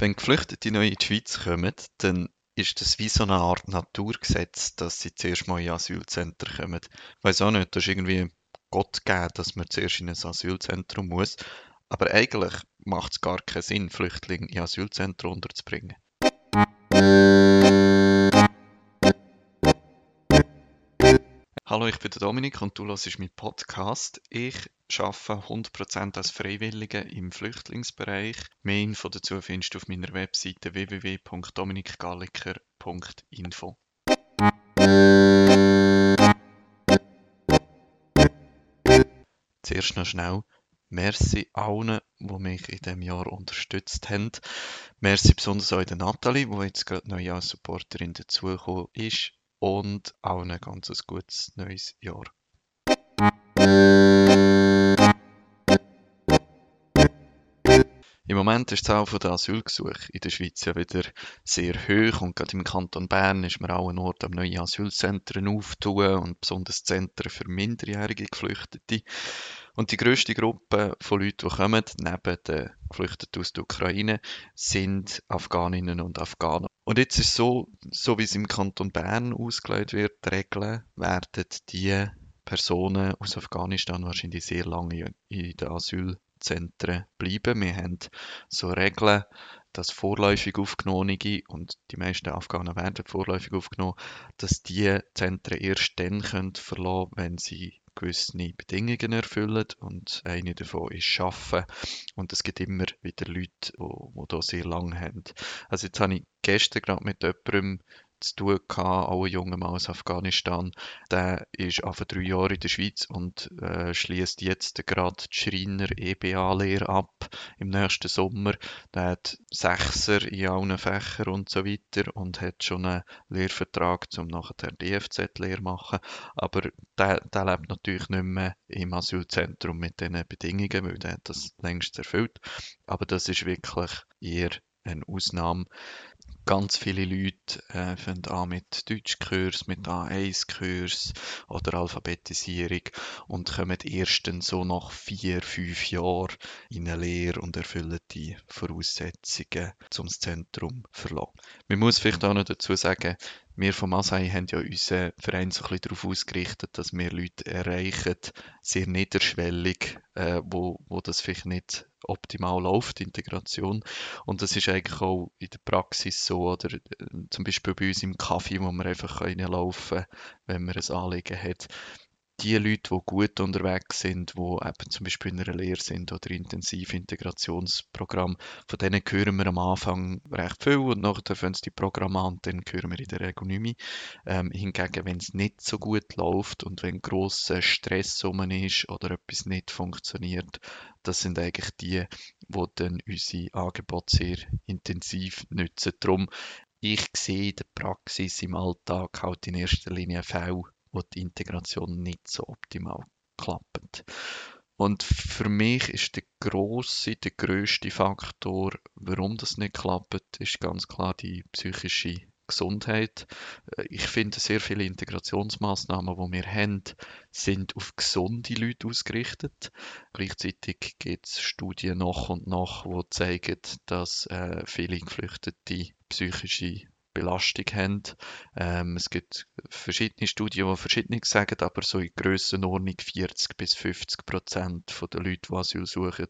Wenn Geflüchtete neu in die Schweiz kommen, dann ist das wie so eine Art Naturgesetz, dass sie zuerst mal in Asylzentren kommen. Ich weiß auch nicht, das ist irgendwie Gott gegeben, dass man zuerst in ein Asylzentrum muss. Aber eigentlich macht es gar keinen Sinn, Flüchtlinge in Asylzentren unterzubringen. Hallo, ich bin der Dominik und du hörst meinen Podcast. Ich arbeite 100% als Freiwillige im Flüchtlingsbereich. Mehr Info dazu findest du auf meiner Webseite www.dominikgalliker.info. Zuerst noch schnell. Merci allen, die mich in diesem Jahr unterstützt haben. Merci besonders auch der Nathalie, die jetzt gerade neu als Supporterin dazugekommen ist und allen ein ganz gutes neues Jahr. Im Moment ist die Zahl der Asylgesuche in der Schweiz ja wieder sehr hoch und gerade im Kanton Bern ist man auch ein Ort am neue Asylzentren auftun und besonders Zentren für minderjährige Geflüchtete. Und die grösste Gruppe von Leuten, die kommen, neben den Geflüchteten aus der Ukraine, sind Afghaninnen und Afghaner. Und jetzt ist es so, so wie es im Kanton Bern ausgelegt wird, die Regeln werden die Personen aus Afghanistan wahrscheinlich sehr lange in den Asylzentren bleiben. Wir haben so Regeln, dass vorläufig Aufgenommene, und die meisten Afghanen werden vorläufig aufgenommen, dass die Zentren erst dann können verlassen können, wenn sie gewisse Bedingungen erfüllen und eine davon ist Arbeiten. Und es gibt immer wieder Leute, die, da sehr lange haben. Also jetzt habe ich gestern gerade mit jemandem zu tun gehabt, auch ein junger Mann aus Afghanistan. Der ist auf drei Jahre in der Schweiz und äh, schließt jetzt gerade die Schreiner EBA-Lehre ab im nächsten Sommer. Der hat Sechser in allen Fächern und so weiter und hat schon einen Lehrvertrag, um nachher die DFZ-Lehre machen. Aber der, der lebt natürlich nicht mehr im Asylzentrum mit diesen Bedingungen, weil der hat das längst erfüllt. Aber das ist wirklich eher eine Ausnahme. Ganz viele Leute äh, fangen an mit Deutschkurs, mit A1-Kurs oder Alphabetisierung und kommen erst dann so nach vier, fünf Jahren in eine Lehre und erfüllen die Voraussetzungen, um das Zentrum verlassen. Man muss vielleicht auch noch dazu sagen, wir vom Asai haben ja unseren Verein so ein bisschen darauf ausgerichtet, dass wir Leute erreichen, sehr niederschwellig, äh, wo, wo das vielleicht nicht optimal läuft, die Integration. Und das ist eigentlich auch in der Praxis so, oder äh, zum Beispiel bei uns im Kaffee, wo man einfach reinlaufen kann, wenn man ein Anliegen hat die Leute, die gut unterwegs sind, die eben zum Beispiel in einer Lehre sind oder Intensivintegrationsprogramm, von denen hören wir am Anfang recht viel und nachher fangen sie die Programme an dann hören wir in der Regel nicht mehr. Ähm, hingegen, wenn es nicht so gut läuft und wenn grosser Stress um ist oder etwas nicht funktioniert, das sind eigentlich die, die dann unsere Angebote sehr intensiv nutzen. Darum, ich sehe in der Praxis im Alltag halt in erster Linie Fälle, wo die Integration nicht so optimal klappt. Und für mich ist der große, der größte Faktor, warum das nicht klappt, ist ganz klar die psychische Gesundheit. Ich finde, sehr viele Integrationsmaßnahmen, die wir haben, sind auf gesunde Leute ausgerichtet. Gleichzeitig gibt es Studien nach und nach, die zeigen, dass äh, viele Geflüchtete psychische Belastung haben. Ähm, es gibt verschiedene Studien, die verschiedenes sagen, aber so in Grössenordnung 40 bis 50 Prozent der Leute, die Asyl suchen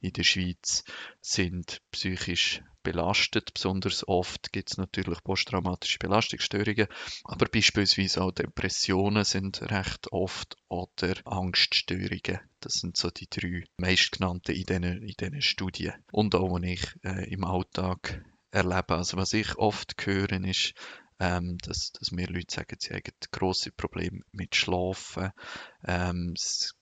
in der Schweiz, sind psychisch belastet. Besonders oft gibt es natürlich posttraumatische Belastungsstörungen, aber beispielsweise auch Depressionen sind recht oft oder Angststörungen. Das sind so die drei meistgenannten in diesen, in Studien. Und auch, wenn ich äh, im Alltag erleben. Also was ich oft höre, ist, ähm, dass, dass mir Leute sagen, sie haben grosse Probleme mit Schlafen, ähm,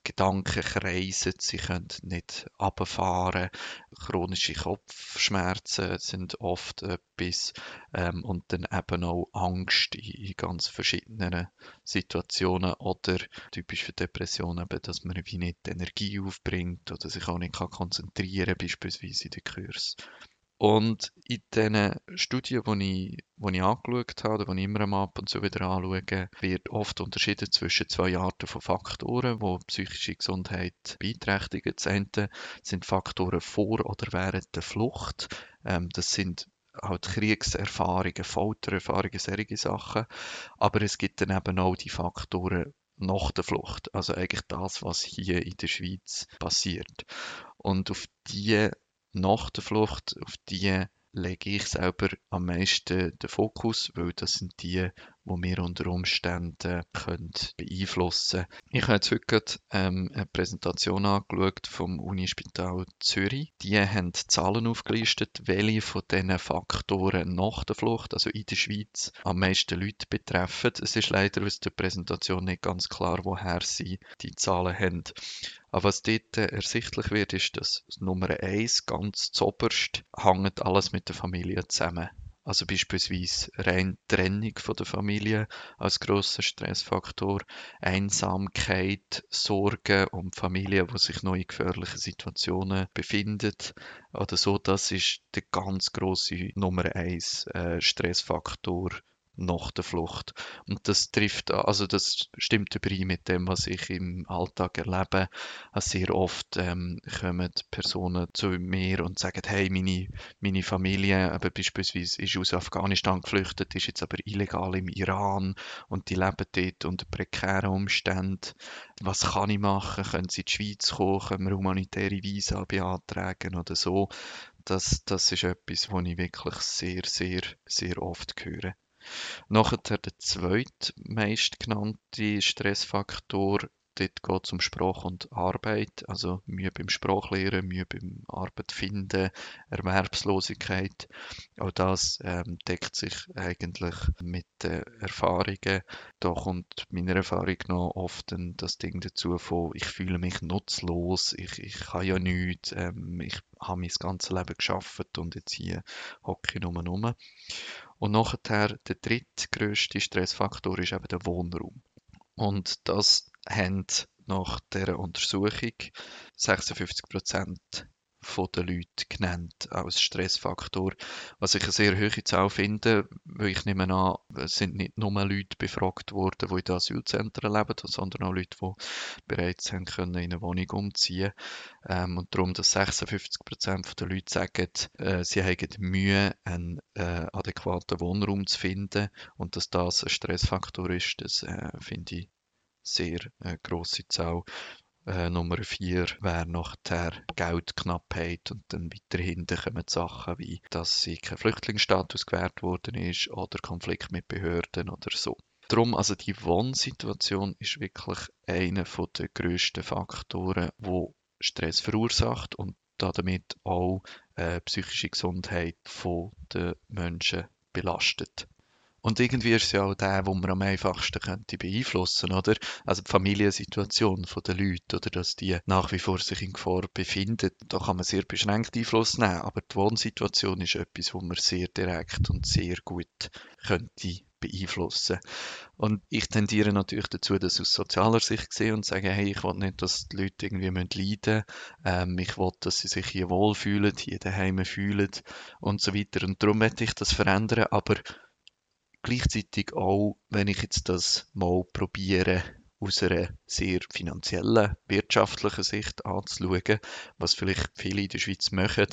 Gedanken kreisen, sie können nicht runterfahren, chronische Kopfschmerzen sind oft etwas ähm, und dann eben auch Angst in, in, ganz verschiedenen Situationen oder typisch für Depressionen eben, dass man wie nicht Energie aufbringt oder sich auch nicht kann konzentrieren beispielsweise in den Kurs. Und in diesen Studien, die ich, die ich angeschaut habe, oder die ich immer ab und zu wieder anschaue, wird oft unterschieden zwischen zwei Arten von Faktoren, die psychische Gesundheit beeinträchtigen. Das eine sind Faktoren vor oder während der Flucht. Ähm, das sind halt Kriegserfahrungen, Foltererfahrungen, solche Sachen. Aber es gibt dann eben auch die Faktoren nach der Flucht. Also eigentlich das, was hier in der Schweiz passiert. Und auf die nach der Flucht, auf die lege ich selber am meisten den Fokus, weil das sind die, die wir unter Umständen können beeinflussen können. Ich habe jetzt heute ähm, eine Präsentation angeschaut vom Unispital Zürich. Die haben Zahlen aufgelistet, welche von diesen Faktoren nach der Flucht, also in der Schweiz, am meisten Leute betreffen. Es ist leider aus der Präsentation nicht ganz klar, woher sie die Zahlen haben. Aber was dort ersichtlich wird, ist, dass Nummer eins ganz zoberst hängt alles mit der Familie zusammen. Also beispielsweise rein Trennung von der Familie als grosser Stressfaktor, Einsamkeit, Sorgen um die Familie, die sich noch in gefährlichen Situationen befindet oder so. Das ist der ganz große Nummer eins äh, Stressfaktor nach der Flucht. Und das trifft, also das stimmt überein mit dem, was ich im Alltag erlebe. Also sehr oft ähm, kommen Personen zu mir und sagen, hey, meine, meine Familie, aber beispielsweise ist aus Afghanistan geflüchtet, ist jetzt aber illegal im Iran und die leben dort unter prekären Umständen. Was kann ich machen? Können sie in die Schweiz kommen? Können wir humanitäre Visa beantragen oder so? Das, das ist etwas, was ich wirklich sehr, sehr, sehr oft höre. Nachher der zweitmeistgenannte Stressfaktor, dort geht es um Sprache und Arbeit, also Mühe beim Sprachlehren, Mühe beim Arbeit finden, Erwerbslosigkeit. Auch das ähm, deckt sich eigentlich mit den Erfahrungen. Da kommt meiner Erfahrung noch oft das Ding dazu von, ich fühle mich nutzlos, ich, ich kann ja nichts, ähm, ich habe mein ganzes Leben geschafft und jetzt hier hocke ich nur rum. Und nachher der drittgrößte Stressfaktor ist eben der Wohnraum. Und das haben nach der Untersuchung 56 Prozent von den Leuten genannt als Stressfaktor, was ich eine sehr hohe Zahl finde, weil ich nehme an, es sind nicht nur Leute befragt worden, die in den Asylzentren leben, sondern auch Leute, die bereits haben können in eine Wohnung umziehen. Ähm, und darum, dass 56 Prozent der Leute sagen, äh, sie haben Mühe, einen äh, adäquaten Wohnraum zu finden. Und dass das ein Stressfaktor ist, das äh, finde ich sehr äh, grosse Zahl. Äh, Nummer vier wäre noch der Geldknappheit und dann weiterhin kommen Sachen wie, dass sie kein Flüchtlingsstatus gewährt worden ist oder Konflikt mit Behörden oder so. Darum, also die Wohnsituation ist wirklich einer der grössten Faktoren, wo Stress verursacht und damit auch äh, psychische Gesundheit der Menschen belastet. Und irgendwie ist es ja auch der, wo man am einfachsten könnte beeinflussen, oder? Also die Familiensituation der Leute, oder dass die nach wie vor sich in Gefahr befinden, da kann man sehr beschränkt Einfluss nehmen, aber die Wohnsituation ist etwas, wo man sehr direkt und sehr gut könnte beeinflussen. Und ich tendiere natürlich dazu, das aus sozialer Sicht sehe und sage, hey, ich will nicht, dass die Leute irgendwie leiden müssen. Ähm, ich will, dass sie sich hier wohlfühlen, hier daheim fühlen und so weiter. Und darum möchte ich das verändern, aber Gleichzeitig auch, wenn ich jetzt das mal probiere, aus einer sehr finanziellen, wirtschaftlichen Sicht anzuschauen, was vielleicht viele in der Schweiz machen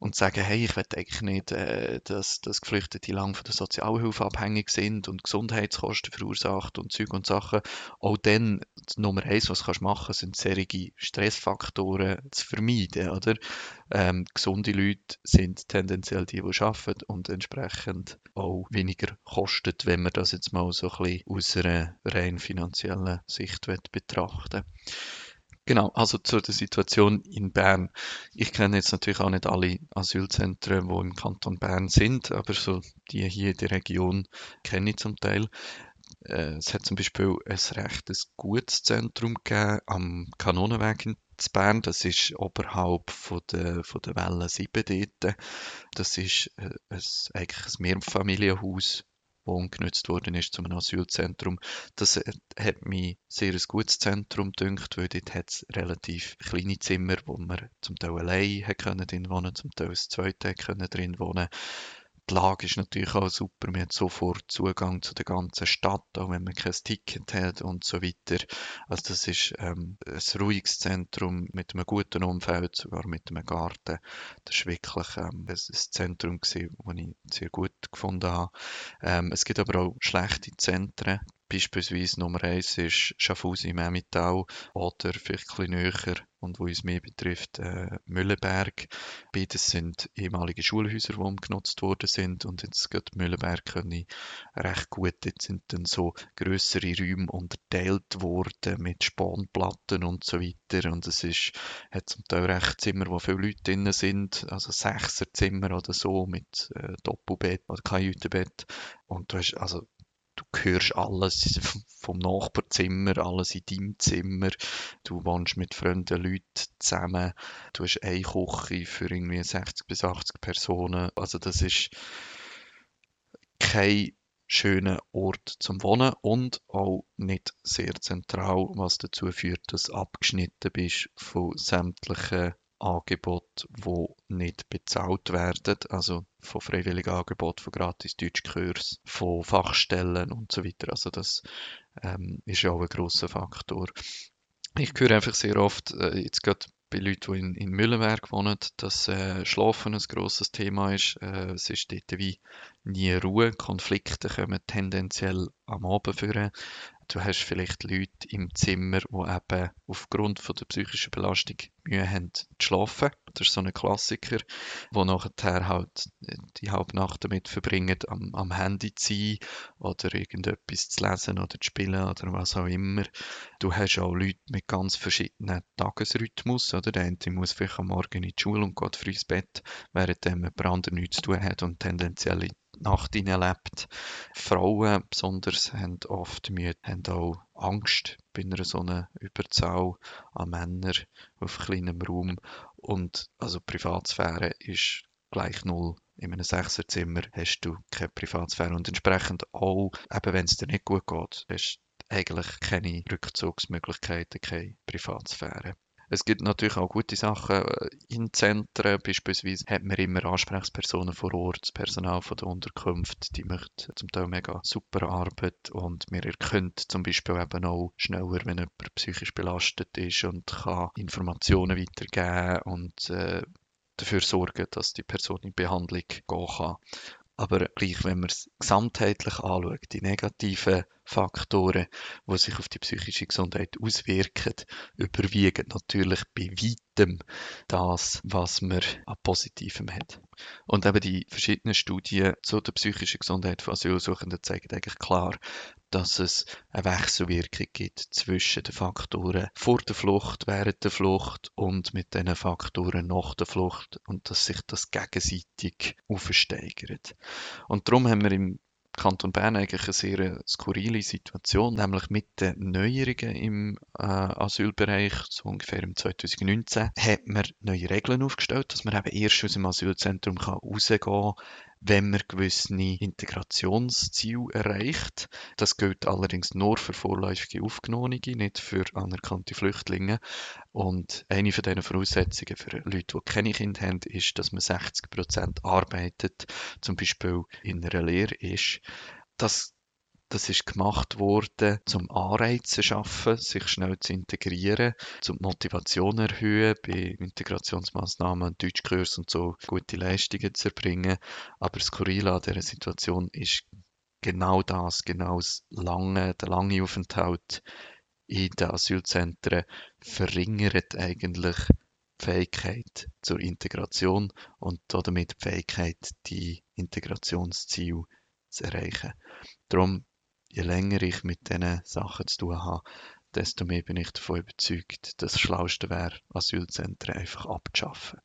und sagen, hey, ich will eigentlich nicht, äh, dass, dass Geflüchtete lang von der Sozialhilfe abhängig sind und Gesundheitskosten verursacht und Zeug und Sachen. Auch dann, Nummer eins, was kannst du machen, sind solche Stressfaktoren zu vermeiden, oder? Ähm, gesunde Leute sind tendenziell die, die arbeiten und entsprechend auch weniger kosten, wenn man das jetzt mal so ein bisschen aus einer rein finanziellen Sicht betrachten Genau, also zu der Situation in Bern. Ich kenne jetzt natürlich auch nicht alle Asylzentren, die im Kanton Bern sind, aber so die hier in der Region kenne ich zum Teil. Äh, es hat zum Beispiel ein recht gutes Zentrum gegeben am Kanonenweg in Bern. Das ist oberhalb von der, von der Welle 7 dort. Das ist äh, ein, eigentlich ein Mehrfamilienhaus wo umgenutzt worden ist zu Asylzentrum. Das hat mich sehr ein gutes Zentrum gedünkt, weil dort hat es relativ kleine Zimmer, wo man zum Teil allein drin wohnen zum Teil das zweite drin wohnen die Lage ist natürlich auch super. Man hat sofort Zugang zu der ganzen Stadt, auch wenn man kein Ticket hat und so weiter. Also das ist ähm, ein ruhiges Zentrum mit einem guten Umfeld, sogar mit einem Garten. Das war wirklich ähm, ein, Zentrum, das ich sehr gut gefunden habe. Ähm, es gibt aber auch schlechte Zentren. Beispielsweise Nummer eins ist Schaffhausen im Emmental oder vielleicht ein bisschen näher und wo uns mehr betrifft, äh, Mühlenberg. Beides sind ehemalige Schulhäuser, die umgenutzt worden sind und jetzt geht Mühlenberg können recht gut. Jetzt sind dann so größere Räume unterteilt worden mit Spanplatten und so weiter und es ist, hat zum Teil recht Zimmer, wo viele Leute drin sind, also Sechser Zimmer oder so mit äh, Doppelbett oder Kajütenbett und du hast also du hörst alles vom Nachbarzimmer, alles in deinem Zimmer. Du wohnst mit fremden Leuten zusammen. Du hast eine Küche für irgendwie 60 bis 80 Personen. Also das ist kein schöner Ort zum Wohnen und auch nicht sehr zentral, was dazu führt, dass du abgeschnitten bist von sämtlichen Angebote, die nicht bezahlt werden, also von freiwilligen Angeboten, von gratis Deutschkurs, von Fachstellen und so weiter. Also das ähm, ist ja auch ein grosser Faktor. Ich höre einfach sehr oft, äh, jetzt gerade bei Leuten, die in, in Mühlenberg wohnen, dass äh, Schlafen ein grosses Thema ist. Äh, es ist dort wie nie Ruhe. Konflikte kommen tendenziell am Abend führen du hast vielleicht Leute im Zimmer, die eben aufgrund von der psychischen Belastung Mühe haben zu schlafen. Das ist so ein Klassiker, wo nachher halt die halbe Nacht damit verbringen, am, am Handy zu sein oder irgendetwas zu lesen oder zu spielen oder was auch immer. Du hast auch Leute mit ganz verschiedenen Tagesrhythmus. Oder? Der eine muss vielleicht am Morgen in die Schule und geht früh ins Bett, während jemand anderes nichts zu tun hat und tendenziell Nacht lebt. Frauen besonders haben oft Mühe, haben auch Angst bei einer so einer Überzahl an Männern auf kleinem Raum. Und also Privatsphäre ist gleich null. In einem Sechserzimmer hast du keine Privatsphäre und entsprechend auch, eben wenn es dir nicht gut geht, hast du eigentlich keine Rückzugsmöglichkeiten, keine Privatsphäre. Es gibt natürlich auch gute Sachen äh, in Zentren. Beispielsweise hat man immer Ansprechpersonen vor Ort, das Personal von der Unterkunft, die macht zum Teil mega super Arbeit und man erkennt zum Beispiel eben auch schneller, wenn jemand psychisch belastet ist und kann Informationen weitergeben und äh, dafür sorgen, dass die Person in Behandlung gehen kann. Aber gleich, wenn man es gesamtheitlich anschaut, die negativen Faktoren, die sich auf die psychische Gesundheit auswirken, überwiegen natürlich bei weitem das, was man an Positivem hat. Und eben die verschiedenen Studien zu der psychischen Gesundheit von Asylsuchenden zeigen eigentlich klar, dass es eine Wechselwirkung gibt zwischen den Faktoren vor der Flucht, während der Flucht und mit den Faktoren nach der Flucht und dass sich das gegenseitig aufsteigert. Und darum haben wir im Kanton Bern eigentlich eine sehr skurrile Situation, nämlich mit den Neuerungen im äh, Asylbereich, so ungefähr im 2019, hat man neue Regeln aufgestellt, dass man eben erst aus dem Asylzentrum kann rausgehen kann, wenn man gewisse Integrationsziele erreicht. Das gilt allerdings nur für vorläufige Aufgenommene, nicht für anerkannte Flüchtlinge. Und eine von diesen Voraussetzungen für Leute, die keine Kinder haben, ist, dass man 60 Prozent arbeitet, zum Beispiel in einer Lehre ist. Das das ist gemacht worden, zum Anreize zu schaffen, sich schnell zu integrieren, zum Motivation erhöhen, bei Integrationsmaßnahmen, Deutschkurs und so gute Leistungen zu erbringen. Aber das Skurrile an dieser Situation ist genau das, genau das lange, der lange Aufenthalt in den Asylzentren verringert eigentlich die Fähigkeit zur Integration und damit die Fähigkeit, die Integrationsziele zu erreichen. Darum je länger ich mit diesen Sachen zu tun habe, desto mehr bin ich davon überzeugt, dass das Schlauste wäre, Asylzentren einfach abzuschaffen.